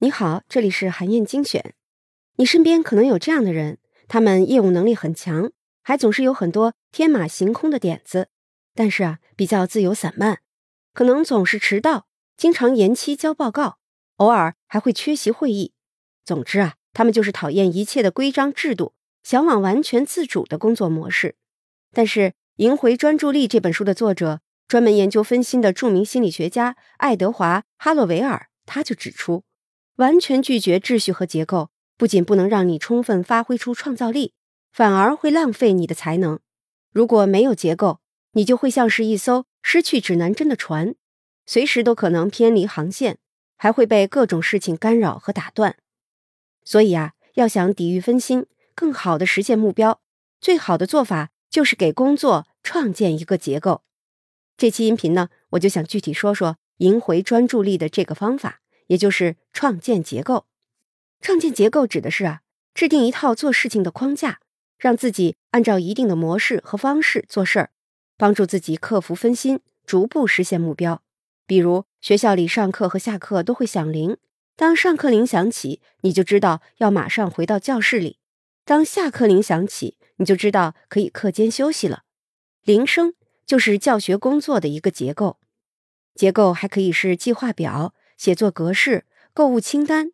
你好，这里是韩燕精选。你身边可能有这样的人，他们业务能力很强，还总是有很多天马行空的点子，但是啊，比较自由散漫，可能总是迟到，经常延期交报告，偶尔还会缺席会议。总之啊，他们就是讨厌一切的规章制度，向往完全自主的工作模式。但是《赢回专注力》这本书的作者，专门研究分心的著名心理学家爱德华·哈洛维尔，他就指出，完全拒绝秩序和结构，不仅不能让你充分发挥出创造力，反而会浪费你的才能。如果没有结构，你就会像是一艘失去指南针的船，随时都可能偏离航线，还会被各种事情干扰和打断。所以啊，要想抵御分心，更好的实现目标，最好的做法就是给工作创建一个结构。这期音频呢，我就想具体说说赢回专注力的这个方法，也就是创建结构。创建结构指的是啊，制定一套做事情的框架，让自己按照一定的模式和方式做事儿，帮助自己克服分心，逐步实现目标。比如学校里上课和下课都会响铃。当上课铃响起，你就知道要马上回到教室里；当下课铃响起，你就知道可以课间休息了。铃声就是教学工作的一个结构，结构还可以是计划表、写作格式、购物清单，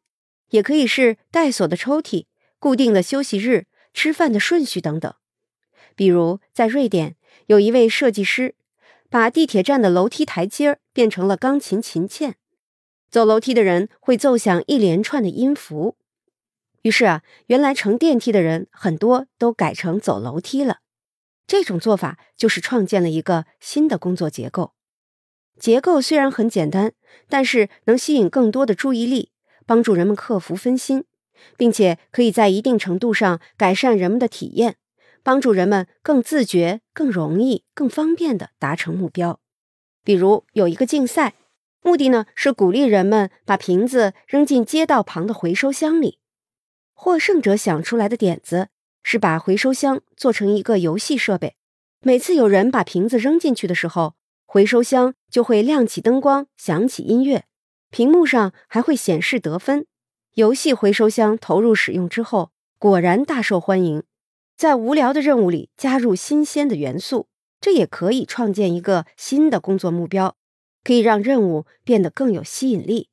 也可以是带锁的抽屉、固定的休息日、吃饭的顺序等等。比如在瑞典，有一位设计师把地铁站的楼梯台阶儿变成了钢琴琴键。走楼梯的人会奏响一连串的音符，于是啊，原来乘电梯的人很多都改成走楼梯了。这种做法就是创建了一个新的工作结构。结构虽然很简单，但是能吸引更多的注意力，帮助人们克服分心，并且可以在一定程度上改善人们的体验，帮助人们更自觉、更容易、更方便地达成目标。比如有一个竞赛。目的呢是鼓励人们把瓶子扔进街道旁的回收箱里。获胜者想出来的点子是把回收箱做成一个游戏设备。每次有人把瓶子扔进去的时候，回收箱就会亮起灯光，响起音乐，屏幕上还会显示得分。游戏回收箱投入使用之后，果然大受欢迎。在无聊的任务里加入新鲜的元素，这也可以创建一个新的工作目标。可以让任务变得更有吸引力。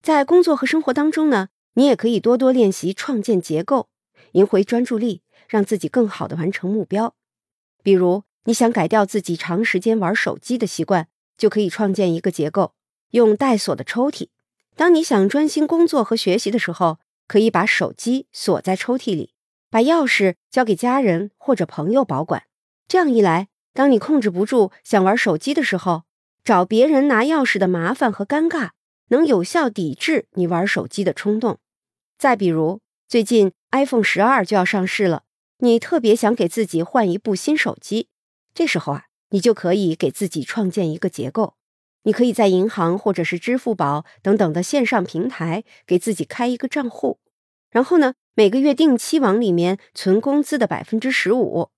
在工作和生活当中呢，你也可以多多练习创建结构，赢回专注力，让自己更好的完成目标。比如，你想改掉自己长时间玩手机的习惯，就可以创建一个结构，用带锁的抽屉。当你想专心工作和学习的时候，可以把手机锁在抽屉里，把钥匙交给家人或者朋友保管。这样一来，当你控制不住想玩手机的时候，找别人拿钥匙的麻烦和尴尬，能有效抵制你玩手机的冲动。再比如，最近 iPhone 十二就要上市了，你特别想给自己换一部新手机，这时候啊，你就可以给自己创建一个结构。你可以在银行或者是支付宝等等的线上平台给自己开一个账户，然后呢，每个月定期往里面存工资的百分之十五。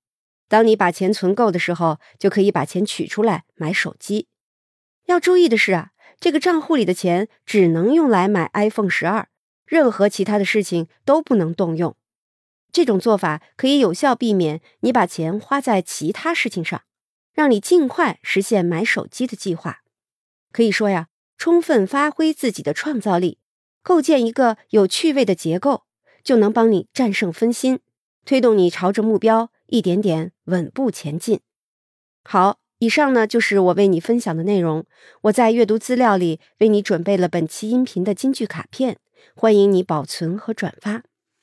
当你把钱存够的时候，就可以把钱取出来买手机。要注意的是啊，这个账户里的钱只能用来买 iPhone 十二，任何其他的事情都不能动用。这种做法可以有效避免你把钱花在其他事情上，让你尽快实现买手机的计划。可以说呀，充分发挥自己的创造力，构建一个有趣味的结构，就能帮你战胜分心，推动你朝着目标一点点稳步前进。好。以上呢就是我为你分享的内容。我在阅读资料里为你准备了本期音频的金句卡片，欢迎你保存和转发，